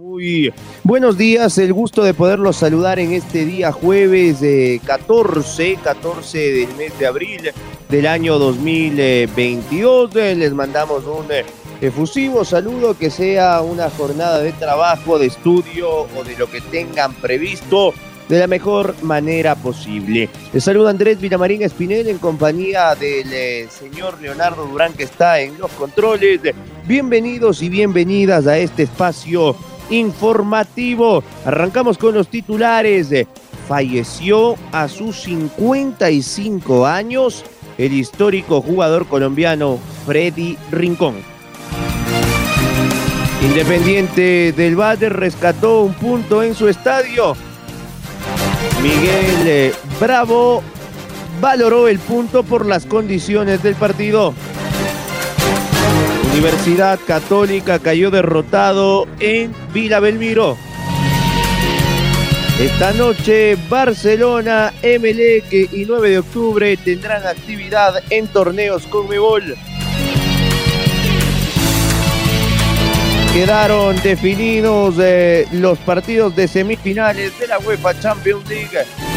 muy buenos días. El gusto de poderlos saludar en este día jueves de 14 14 del mes de abril del año 2022. Les mandamos un efusivo saludo, que sea una jornada de trabajo, de estudio o de lo que tengan previsto de la mejor manera posible. Les saluda Andrés Villamarín Espinel en compañía del eh, señor Leonardo Durán que está en los controles. Bienvenidos y bienvenidas a este espacio informativo. Arrancamos con los titulares falleció a sus 55 años el histórico jugador colombiano Freddy Rincón. Independiente del Valle rescató un punto en su estadio. Miguel eh, Bravo valoró el punto por las condiciones del partido. Universidad Católica cayó derrotado en Vila Belmiro. Esta noche Barcelona, Emelec y 9 de octubre tendrán actividad en torneos con Mebol. Quedaron definidos eh, los partidos de semifinales de la UEFA Champions League.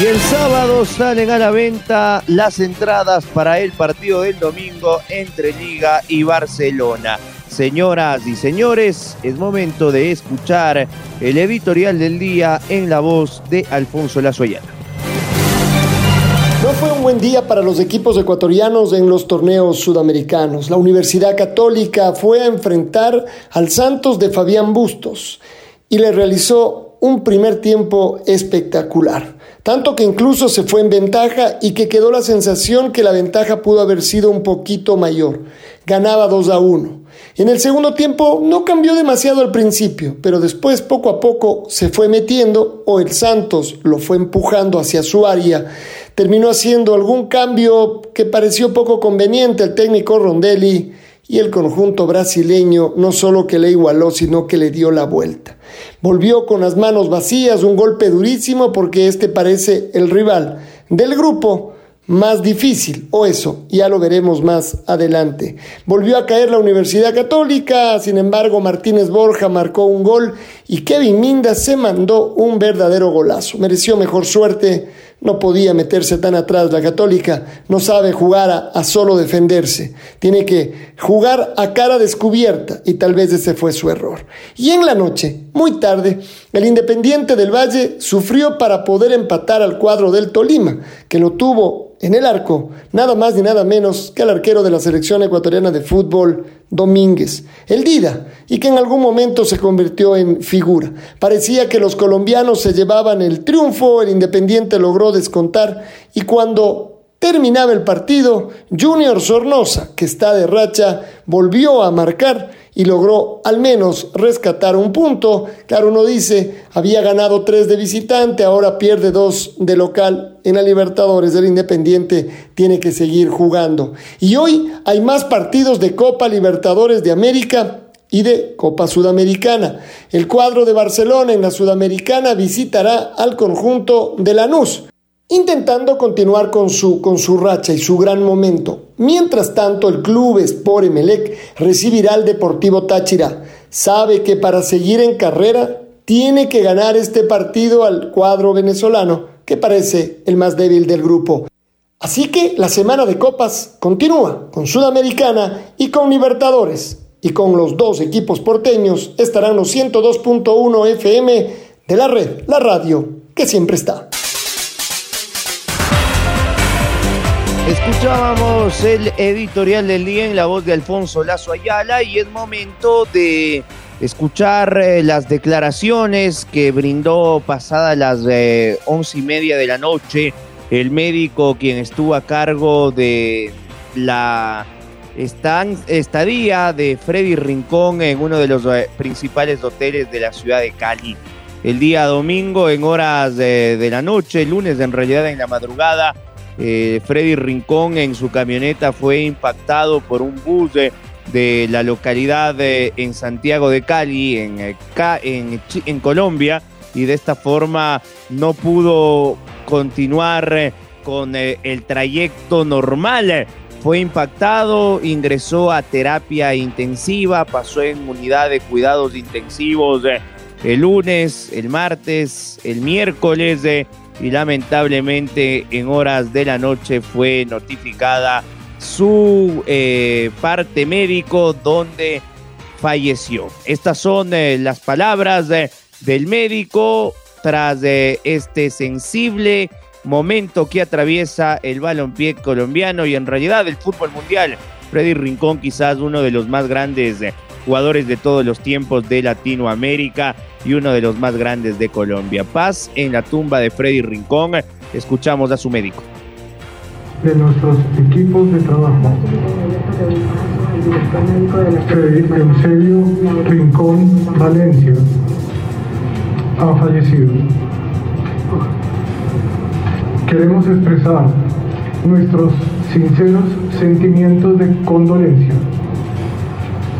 Y el sábado salen a la venta las entradas para el partido del domingo entre Liga y Barcelona. Señoras y señores, es momento de escuchar el editorial del día en la voz de Alfonso Lazoyana. No fue un buen día para los equipos ecuatorianos en los torneos sudamericanos. La Universidad Católica fue a enfrentar al Santos de Fabián Bustos y le realizó un primer tiempo espectacular. Tanto que incluso se fue en ventaja y que quedó la sensación que la ventaja pudo haber sido un poquito mayor. Ganaba 2 a 1. En el segundo tiempo no cambió demasiado al principio, pero después poco a poco se fue metiendo o el Santos lo fue empujando hacia su área. Terminó haciendo algún cambio que pareció poco conveniente al técnico Rondelli y el conjunto brasileño no solo que le igualó, sino que le dio la vuelta. Volvió con las manos vacías, un golpe durísimo porque este parece el rival del grupo más difícil, o eso, ya lo veremos más adelante. Volvió a caer la Universidad Católica, sin embargo Martínez Borja marcó un gol y Kevin Minda se mandó un verdadero golazo. Mereció mejor suerte no podía meterse tan atrás. La católica no sabe jugar a, solo defenderse. Tiene que jugar a cara descubierta y tal vez ese fue su error. Y en la noche, muy tarde, el Independiente del Valle sufrió para poder empatar al cuadro del Tolima, que lo tuvo en el arco, nada más ni nada menos que el arquero de la selección ecuatoriana de fútbol, Domínguez, el Dida, y que en algún momento se convirtió en figura. Parecía que los colombianos se llevaban el triunfo, el Independiente logró descontar, y cuando terminaba el partido, Junior Sornosa, que está de racha, volvió a marcar y logró al menos rescatar un punto. Claro, uno dice, había ganado tres de visitante, ahora pierde dos de local en la Libertadores del Independiente, tiene que seguir jugando. Y hoy hay más partidos de Copa Libertadores de América y de Copa Sudamericana. El cuadro de Barcelona en la Sudamericana visitará al conjunto de Lanús intentando continuar con su, con su racha y su gran momento. Mientras tanto, el club Sport Emelec recibirá al Deportivo Táchira. Sabe que para seguir en carrera tiene que ganar este partido al cuadro venezolano, que parece el más débil del grupo. Así que la semana de copas continúa con Sudamericana y con Libertadores. Y con los dos equipos porteños estarán los 102.1 FM de la red, la radio, que siempre está. Escuchábamos el editorial del día en la voz de Alfonso Lazo Ayala y es momento de escuchar eh, las declaraciones que brindó pasadas las eh, once y media de la noche el médico quien estuvo a cargo de la estadía de Freddy Rincón en uno de los eh, principales hoteles de la ciudad de Cali. El día domingo en horas de, la noche, lunes en realidad en la madrugada, Freddy Rincón en su camioneta fue impactado por un bus de de la localidad de, en Santiago de Cali, en, eh, en, en Colombia, y de esta forma no pudo continuar eh, con eh, el trayecto normal. Fue impactado, ingresó a terapia intensiva, pasó en unidad de cuidados intensivos el lunes, el martes, el miércoles y lamentablemente en horas de la noche fue notificada su eh, parte médico donde falleció. Estas son eh, las palabras del médico tras este sensible momento que atraviesa el balompié colombiano y en realidad el fútbol mundial. Freddy Rincón, quizás uno de los más grandes eh, jugadores de todos los tiempos de Latinoamérica y uno de los más grandes de Colombia. Paz en la tumba de Freddy Rincón. Escuchamos a su médico de nuestros equipos de trabajo. Eusebio Rincón Valencia ha fallecido. Queremos expresar nuestros sinceros sentimientos de condolencia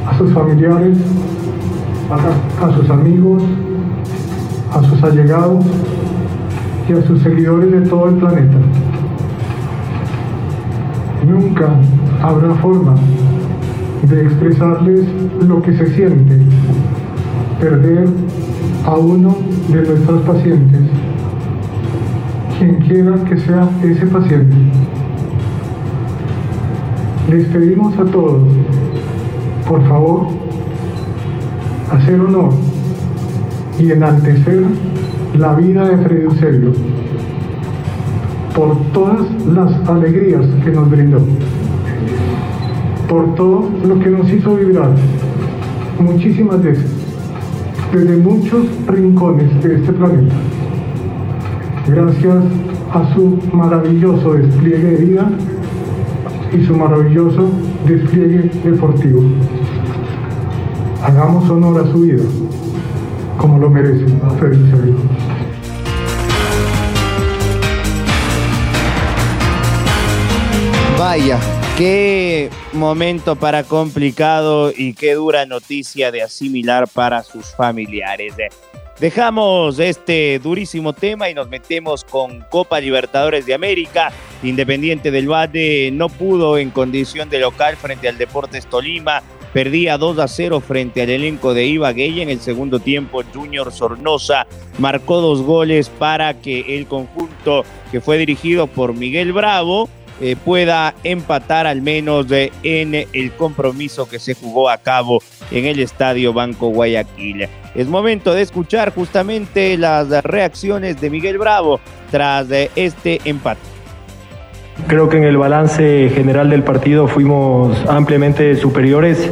a sus familiares, a, sus amigos, a sus allegados y a sus seguidores de todo el planeta. Nunca habrá forma de expresarles lo que se siente perder a uno de nuestros pacientes, quien quiera que sea ese paciente. Les pedimos a todos, por favor, hacer honor y enaltecer la vida de Freddy Eusebio por todas las alegrías que nos brindó, por todo lo que nos hizo vibrar. Muchísimas veces, desde muchos rincones de este planeta, gracias a su maravilloso despliegue de vida y su maravilloso despliegue deportivo. Hagamos honor a su vida, como lo merece Feliz Vaya, qué momento para complicado y qué dura noticia de asimilar para sus familiares. Dejamos este durísimo tema y nos metemos con Copa Libertadores de América. Independiente del Valle no pudo en condición de local frente al Deportes Tolima. Perdía 2 a 0 frente al elenco de Ibagué en el segundo tiempo Junior Sornosa marcó dos goles para que el conjunto que fue dirigido por Miguel Bravo eh, pueda empatar al menos en el compromiso que se jugó a cabo en el Estadio Banco Guayaquil. Es momento de escuchar justamente las reacciones de Miguel Bravo tras este empate. Creo que en el balance general del partido fuimos ampliamente superiores.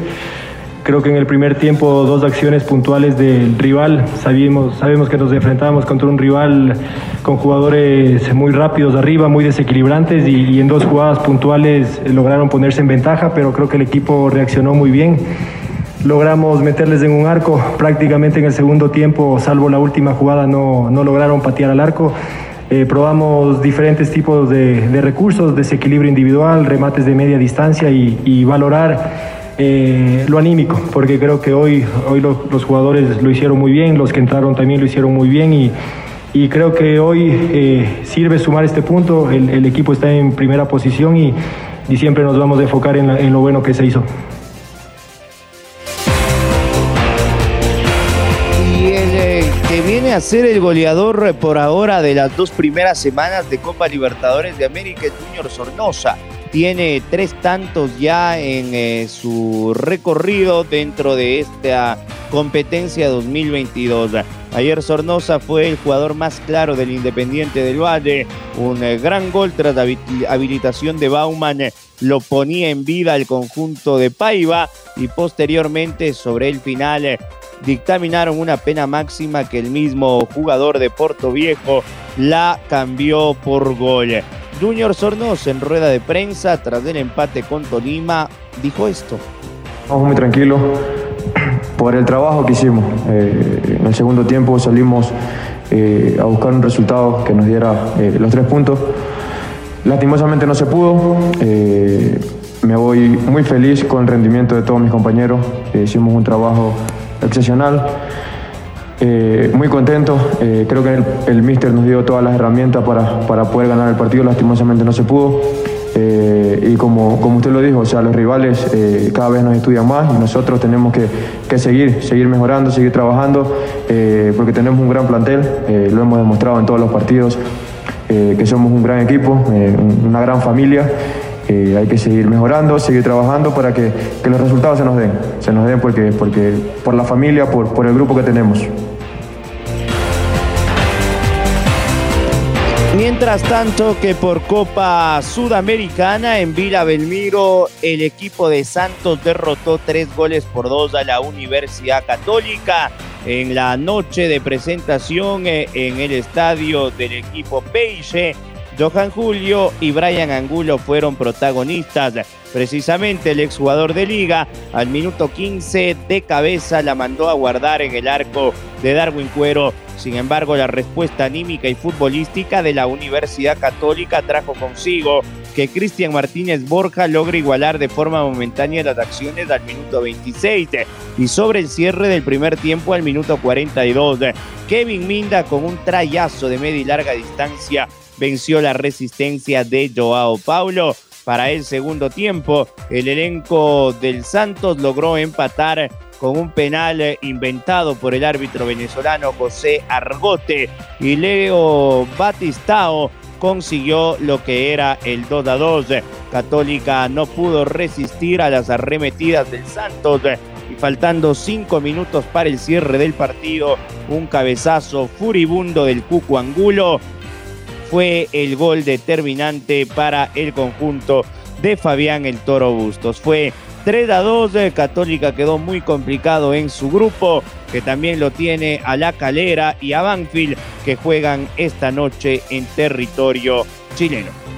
Creo que en el primer tiempo dos acciones puntuales del rival. Sabíamos, sabemos que nos enfrentábamos contra un rival con jugadores muy rápidos arriba, muy desequilibrantes y, en dos jugadas puntuales lograron ponerse en ventaja, pero creo que el equipo reaccionó muy bien. Logramos meterles en un arco prácticamente en el segundo tiempo, salvo la última jugada, no, no lograron patear al arco. Eh, probamos diferentes tipos de, recursos, desequilibrio individual, remates de media distancia y valorar eh, lo anímico, porque creo que hoy, hoy los, jugadores lo hicieron muy bien, los que entraron también lo hicieron muy bien y, y creo que hoy eh, sirve sumar este punto, el, equipo está en primera posición y, y siempre nos vamos a enfocar en, lo bueno que se hizo. Y el eh, que viene a ser el goleador por ahora de las dos primeras semanas de Copa Libertadores de América es Junior Sornosa tiene tres tantos ya en eh, su recorrido dentro de esta competencia 2022. Ayer Sornosa fue el jugador más claro del Independiente del Valle. Un eh, gran gol tras la habilitación de Bauman lo ponía en vida el conjunto de Paiva y posteriormente sobre el final dictaminaron una pena máxima que el mismo jugador de Puerto Viejo la cambió por gol. Junior Sornos en rueda de prensa tras el empate con Tolima dijo esto. Estamos muy tranquilos por el trabajo que hicimos. Eh, en el segundo tiempo salimos eh, a buscar un resultado que nos diera eh, los tres puntos. Lastimosamente no se pudo. me voy muy feliz con el rendimiento de todos mis compañeros. hicimos un trabajo excepcional. Muy contento, creo que el, el míster nos dio todas las herramientas para, para poder ganar el partido, lastimosamente no se pudo. Eh, y como, como usted lo dijo, o sea, los rivales eh, cada vez nos estudian más y nosotros tenemos que, que seguir, seguir mejorando, seguir trabajando, eh, porque tenemos un gran plantel, lo hemos demostrado en todos los partidos, que somos un gran equipo, una gran familia. Hay que seguir mejorando, seguir trabajando para que, que, los resultados se nos den, se nos den porque, porque, por la familia, por, por el grupo que tenemos. Mientras tanto que por Copa Sudamericana en Vila Belmiro el equipo de Santos derrotó tres goles por dos a la Universidad Católica en la noche de presentación eh, en el estadio del equipo Peixe. Johan Julio y Brian Angulo fueron protagonistas. Precisamente el exjugador de liga al minuto 15 de cabeza la mandó a guardar en el arco de Darwin Cuero sin embargo, la respuesta anímica y futbolística de la Universidad Católica trajo consigo que Cristian Martínez Borja logre igualar de forma momentánea las acciones al minuto 26 y sobre el cierre del primer tiempo al minuto 42. Kevin Minda con un trayazo de media y larga distancia venció la resistencia de Joao Paulo. Para el segundo tiempo, el elenco del Santos logró empatar con un penal inventado por el árbitro venezolano José Argote y Leo Batistao consiguió lo que era el 2 a 2. Católica no pudo resistir a las arremetidas del Santos y faltando cinco minutos para el cierre del partido, un cabezazo furibundo del Cuco Angulo fue el gol determinante para el conjunto de Fabián el Toro Bustos. Fue 3 a 2, Católica quedó muy complicado en su grupo, que también lo tiene a La Calera y a Banfield, que juegan esta noche en territorio chileno.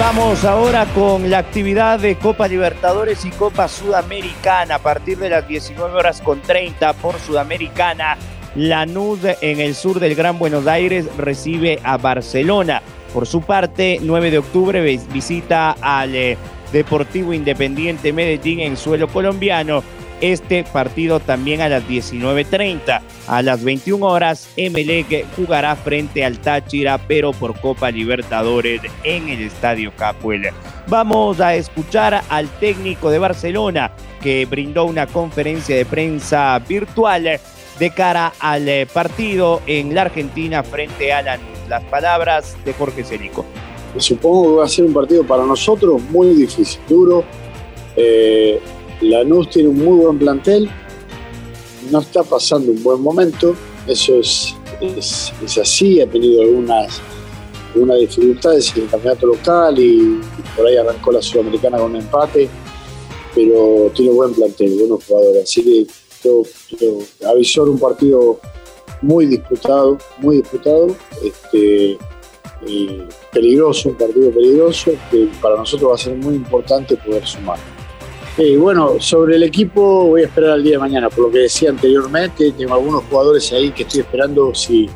Vamos ahora con la actividad de Copa Libertadores y Copa Sudamericana. A partir de las 19 horas con 30 por Sudamericana, Lanús en el sur del Gran Buenos Aires recibe a Barcelona. Por su parte, 9 de octubre visita al eh, Deportivo Independiente Medellín en suelo colombiano. Este partido también a las 19.30. A las 21 horas, Emelec jugará frente al Táchira, pero por Copa Libertadores en el Estadio Capuel. Vamos a escuchar al técnico de Barcelona que brindó una conferencia de prensa virtual de cara al eh, partido en la Argentina frente a la las palabras de Jorge Celico. Supongo que va a ser un partido para nosotros muy difícil, duro. Eh, Lanús tiene un muy buen plantel, no está pasando un buen momento, eso es, así, ha tenido algunas, algunas dificultades en el campeonato local y, por ahí arrancó la Sudamericana con un empate, pero tiene buen plantel, buenos jugadores, así que yo, avisor un partido muy disputado, muy disputado, este, peligroso, un partido peligroso, que para nosotros va a ser muy importante poder sumar. Y bueno, sobre el equipo voy a esperar al día de mañana, por lo que decía anteriormente, tengo algunos jugadores ahí que estoy esperando si,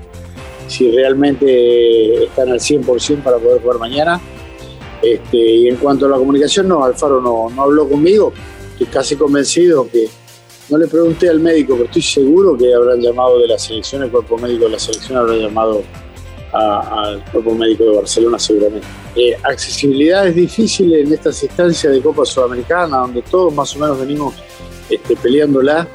si realmente están al 100% para poder jugar mañana. Este, y en cuanto a la comunicación, no, Alfaro no, no habló conmigo, estoy casi convencido que no le pregunté al médico, pero estoy seguro que habrán llamado de la selección, el cuerpo médico de la selección habrá llamado al cuerpo médico de Barcelona seguramente. Eh, accesibilidad es difícil en estas instancias de Copa Sudamericana, donde todos más o menos venimos este, peleándola.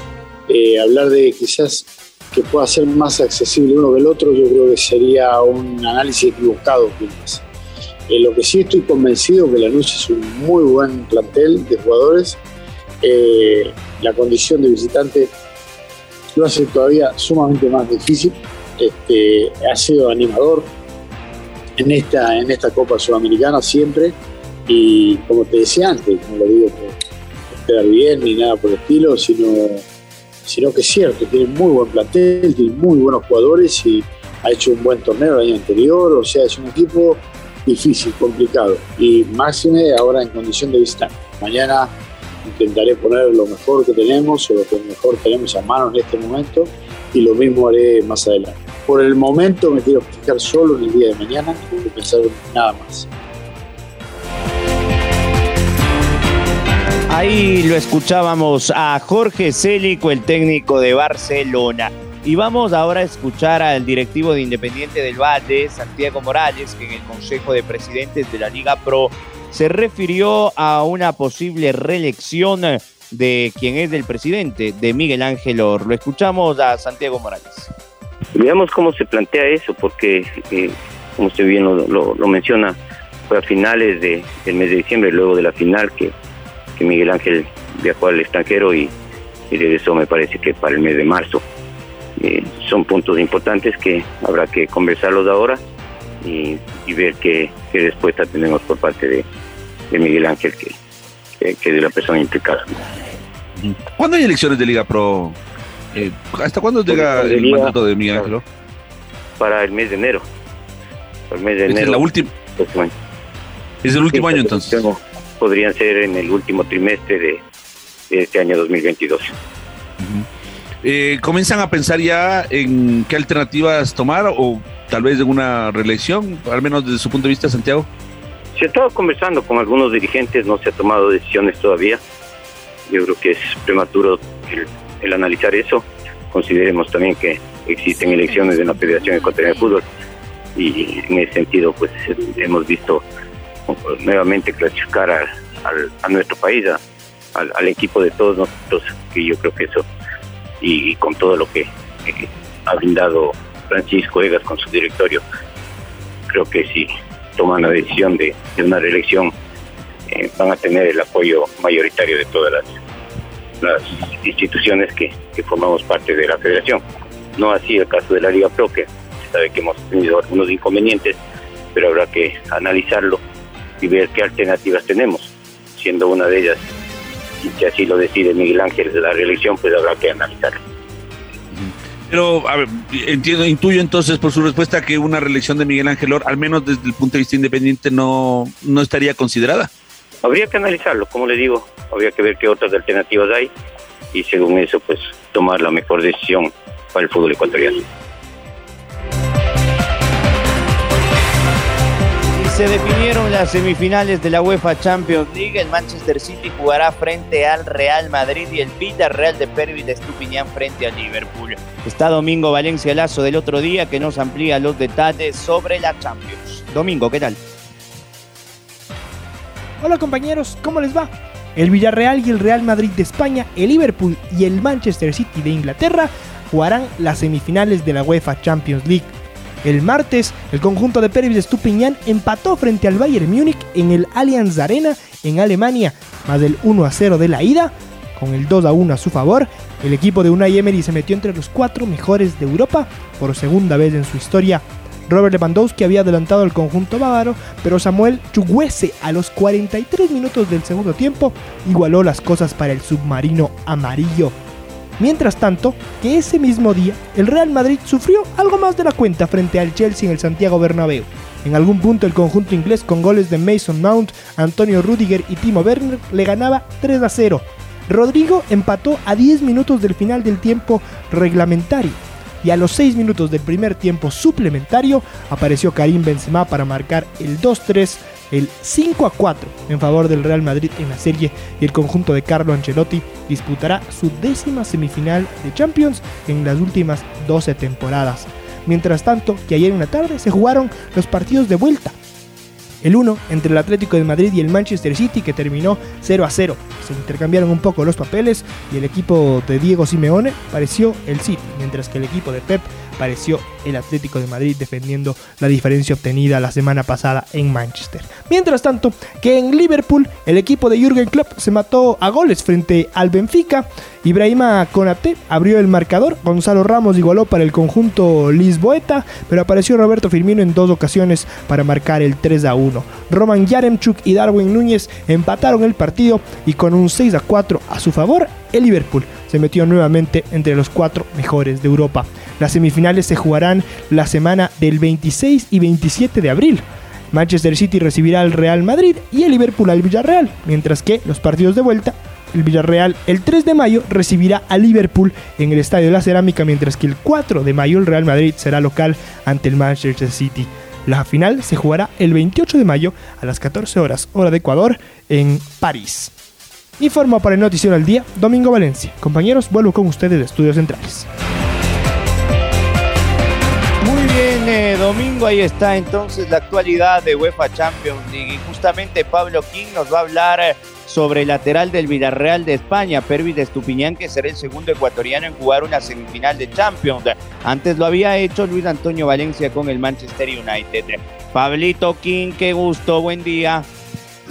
Eh, hablar de quizás que pueda ser más accesible uno que el otro, yo creo que sería un análisis equivocado. Eh, lo que sí estoy convencido que la Lanús es un muy buen plantel de jugadores eh, la condición de visitante lo hace todavía sumamente más difícil. Este, ha sido animador en esta, en esta Copa Sudamericana siempre. Y como te decía antes, no lo digo por quedar bien ni nada por el estilo, sino, sino que es cierto, tiene muy buen plantel, tiene muy buenos jugadores y ha hecho un buen torneo el año anterior, o sea, es un equipo difícil, complicado y máxime ahora en condición de visitante. Mañana intentaré poner lo mejor que tenemos o lo que mejor tenemos a mano en este momento y lo mismo haré más adelante. Por el momento me quiero fijar solo en el día de mañana, quiero pensar en nada más. Ahí lo escuchábamos a Jorge Célico, el técnico de Barcelona. Y vamos ahora a escuchar al directivo de Independiente del Valle, Santiago Morales, que en el Consejo de Presidentes de la Liga Pro se refirió a una posible reelección de quien es el presidente, de Miguel Ángel Or. Lo escuchamos a Santiago Morales. Veamos cómo se plantea eso, porque, eh, como usted bien lo, menciona, fue a finales de, del mes de diciembre, luego de la final, que, Miguel Ángel viajó al extranjero y, y regresó, me parece que para el mes de marzo. Eh, son puntos importantes que habrá que conversarlos ahora y, ver qué, qué, respuesta tenemos por parte de, Miguel Ángel, que, que, de la persona implicada. ¿Cuándo hay elecciones de Liga Pro? Eh, ¿Hasta cuándo llega el mandato de Miguel Ángel? Para el mes de enero. el mes de enero. Es la última. Es el último año entonces. Podrían ser en el último trimestre de, este año 2022. Eh, ¿Comienzan a pensar ya en qué alternativas tomar o tal vez en una reelección, al menos desde su punto de vista, Santiago? Se ha estado conversando con algunos dirigentes, no se ha tomado decisiones todavía. Yo creo que es prematuro el, analizar eso. Consideremos también que existen elecciones en la Federación Ecuatoriana de Fútbol y en ese sentido pues hemos visto nuevamente clasificar a, nuestro país, al, equipo de todos nosotros, que yo creo que eso y, con todo lo que ha brindado Francisco Egas con su directorio, creo que si toman la decisión de, una reelección, eh, van a tener el apoyo mayoritario de todas las, instituciones que, formamos parte de la federación. No así el caso de la Liga Pro, que se sabe que hemos tenido algunos inconvenientes, pero habrá que analizarlo y ver qué alternativas tenemos, siendo una de ellas si así lo decide Miguel Ángel la reelección, pues habrá que analizarlo. Pero, a ver, entiendo, intuyo entonces por su respuesta que una reelección de Miguel Ángel Or, al menos desde el punto de vista independiente, no, no estaría considerada. Habría que analizarlo, como le digo, habría que ver qué otras alternativas hay y según eso, pues tomar la mejor decisión para el fútbol ecuatoriano. Se definieron las semifinales de la UEFA Champions League. El Manchester City jugará frente al Real Madrid y el Villarreal de Pervis de Estupiñán frente a Liverpool. Está Domingo Valencia Lazo del otro día que nos amplía los detalles sobre la Champions. Domingo, ¿qué tal? Hola compañeros, ¿cómo les va? El Villarreal y el Real Madrid de España, el Liverpool y el Manchester City de Inglaterra jugarán las semifinales de la UEFA Champions League. El martes, el conjunto de Pervis Estupiñán empató frente al Bayern Múnich en el Allianz Arena en Alemania, más del 1 a 0 de la ida. Con el 2 a 1 a su favor, el equipo de Unai Emery se metió entre los cuatro mejores de Europa por segunda vez en su historia. Robert Lewandowski había adelantado al conjunto bávaro, pero Samuel Chuguese a los 43 minutos del segundo tiempo igualó las cosas para el submarino amarillo. Mientras tanto, que ese mismo día, el Real Madrid sufrió algo más de la cuenta frente al Chelsea en el Santiago Bernabéu. En algún punto el conjunto inglés con goles de Mason Mount, Antonio Rudiger y Timo Werner le ganaba 3 a 0. Rodrigo empató a 10 minutos del final del tiempo reglamentario y a los 6 minutos del primer tiempo suplementario apareció Karim Benzema para marcar el 2-3 el 5 a 4 en favor del Real Madrid en la serie y el conjunto de Carlo Ancelotti disputará su décima semifinal de Champions en las últimas 12 temporadas. Mientras tanto, que ayer en la tarde se jugaron los partidos de vuelta. El uno entre el Atlético de Madrid y el Manchester City que terminó 0 a 0. Se intercambiaron un poco los papeles y el equipo de Diego Simeone pareció el City, mientras que el equipo de Pep pareció el Atlético de Madrid defendiendo la diferencia obtenida la semana pasada en Manchester. Mientras tanto, que en Liverpool el equipo de Jürgen Klopp se mató a goles frente al Benfica. Ibrahima Konate abrió el marcador, Gonzalo Ramos igualó para el conjunto Lisboeta, pero apareció Roberto Firmino en dos ocasiones para marcar el 3 a 1. Roman Yaremchuk y Darwin Núñez empataron el partido y con un 6 a 4 a su favor, el Liverpool se metió nuevamente entre los cuatro mejores de Europa. Las semifinales se jugarán la semana del 26 y 27 de abril. Manchester City recibirá al Real Madrid y el Liverpool al Villarreal, mientras que los partidos de vuelta, el Villarreal el 3 de mayo recibirá al Liverpool en el Estadio de la Cerámica, mientras que el 4 de mayo el Real Madrid será local ante el Manchester City. La final se jugará el 28 de mayo a las 14 horas hora de Ecuador en París. Informa para el Noticiero al Día, Domingo Valencia. Compañeros, vuelvo con ustedes de Estudios Centrales. Muy bien, eh, domingo, ahí está entonces la actualidad de UEFA Champions League. Y justamente Pablo King nos va a hablar eh, sobre el lateral del Villarreal de España, Pervis de Estupiñán, que será el segundo ecuatoriano en jugar una semifinal de Champions. Antes lo había hecho Luis Antonio Valencia con el Manchester United. Pablito King, qué gusto, buen día.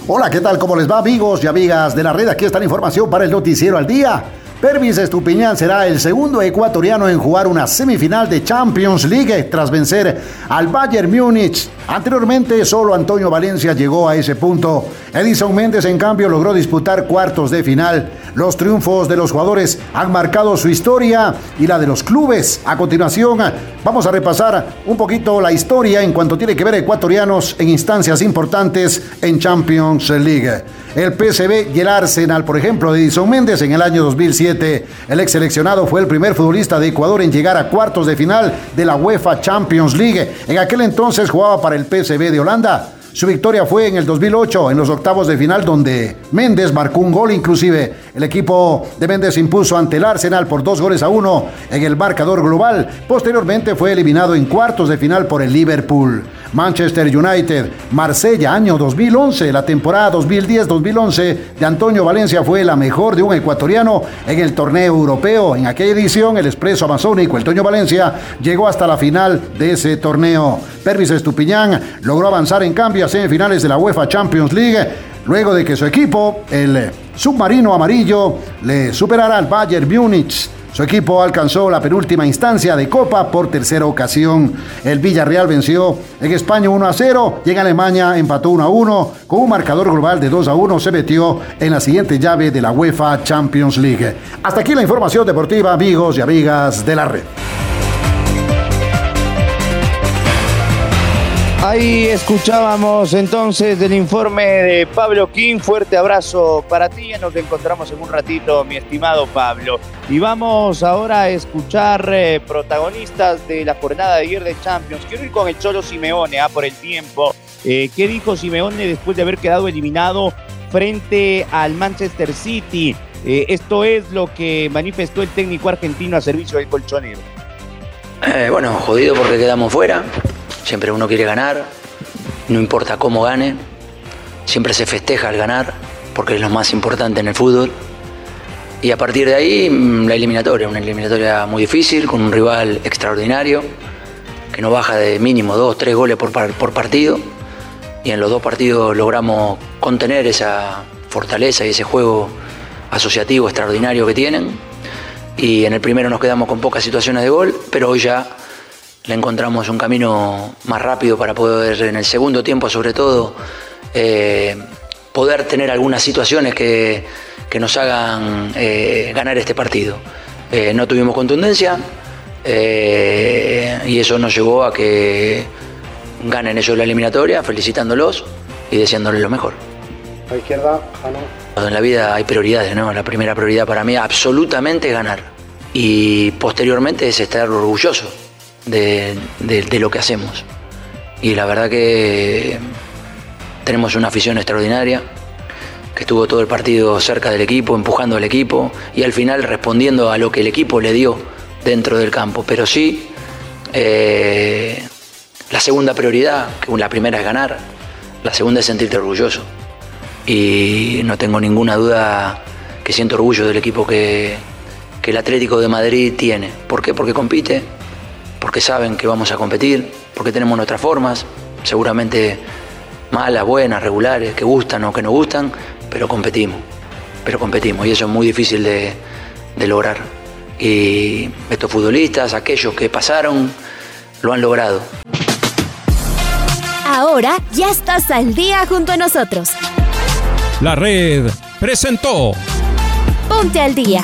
Hola, ¿qué tal? ¿Cómo les va amigos y amigas de la red? Aquí está la información para el noticiero al día. Pervis Estupiñán será el segundo ecuatoriano en jugar una semifinal de Champions League tras vencer al Bayern Múnich. Anteriormente solo Antonio Valencia llegó a ese punto. Edison Méndez en cambio logró disputar cuartos de final. Los triunfos de los jugadores han marcado su historia y la de los clubes. A continuación vamos a repasar un poquito la historia en cuanto tiene que ver ecuatorianos en instancias importantes en Champions League. El PSV y el Arsenal, por ejemplo, de Edison Méndez en el año 2007. El ex seleccionado fue el primer futbolista de Ecuador en llegar a cuartos de final de la UEFA Champions League. En aquel entonces jugaba para el PSV de Holanda. Su victoria fue en el 2008, en los octavos de final, donde Méndez marcó un gol. Inclusive el equipo de Méndez impuso ante el Arsenal por dos goles a uno en el marcador global. Posteriormente fue eliminado en cuartos de final por el Liverpool. Manchester United, Marsella, año 2011. La temporada 2010-2011 de Antonio Valencia fue la mejor de un ecuatoriano en el torneo europeo. En aquella edición, el expreso amazónico, el Toño Valencia, llegó hasta la final de ese torneo. Pervis Estupiñán logró avanzar en cambio a semifinales de la UEFA Champions League luego de que su equipo, el submarino amarillo, le superara al Bayern Múnich su equipo alcanzó la penúltima instancia de Copa por tercera ocasión. El Villarreal venció en España 1 a 0 y en Alemania empató 1 a 1. Con un marcador global de 2 a 1 se metió en la siguiente llave de la UEFA Champions League. Hasta aquí la información deportiva, amigos y amigas de la red. Ahí escuchábamos entonces del informe de Pablo King. Fuerte abrazo para ti. Nos encontramos en un ratito, mi estimado Pablo. Y vamos ahora a escuchar eh, protagonistas de la jornada de ayer de Champions. Quiero ir con el Cholo Simeone, ah, por el tiempo. Eh, ¿Qué dijo Simeone después de haber quedado eliminado frente al Manchester City? Eh, esto es lo que manifestó el técnico argentino a servicio del colchonero. bueno, jodido porque quedamos fuera Siempre uno quiere ganar, no importa cómo gane, siempre se festeja al ganar, porque es lo más importante en el fútbol. Y a partir de ahí, mm, la eliminatoria, una eliminatoria muy difícil, con un rival extraordinario, que no baja de mínimo dos, tres goles por, por partido. Y en los dos partidos logramos contener esa fortaleza y ese juego asociativo extraordinario que tienen. Y en el primero nos quedamos con pocas situaciones de gol, pero hoy ya le encontramos un camino más rápido para poder, en el segundo tiempo sobre todo, eh, poder tener algunas situaciones que, nos hagan eh, ganar este partido. Eh, no tuvimos contundencia y eso nos llevó a que ganen ellos la eliminatoria, felicitándolos y deseándoles lo mejor. A la izquierda, En la vida hay prioridades, ¿no? La primera prioridad para mí absolutamente es ganar y posteriormente es estar orgulloso de, lo que hacemos. Y la verdad que tenemos una afición extraordinaria, que estuvo todo el partido cerca del equipo, empujando al equipo y al final respondiendo a lo que el equipo le dio dentro del campo. Pero sí, eh, la segunda prioridad, que la primera es ganar, la segunda es sentirte orgulloso. Y no tengo ninguna duda que siento orgullo del equipo que, que el Atlético de Madrid tiene. ¿Por qué? Porque compite, porque saben que vamos a competir, porque tenemos nuestras formas, seguramente malas, buenas, regulares, que gustan o que no gustan, pero competimos, pero competimos y eso es muy difícil de, de lograr. Y estos futbolistas, aquellos que pasaron, lo han logrado. Ahora ya estás al día junto a nosotros. La red presentó Ponte al día.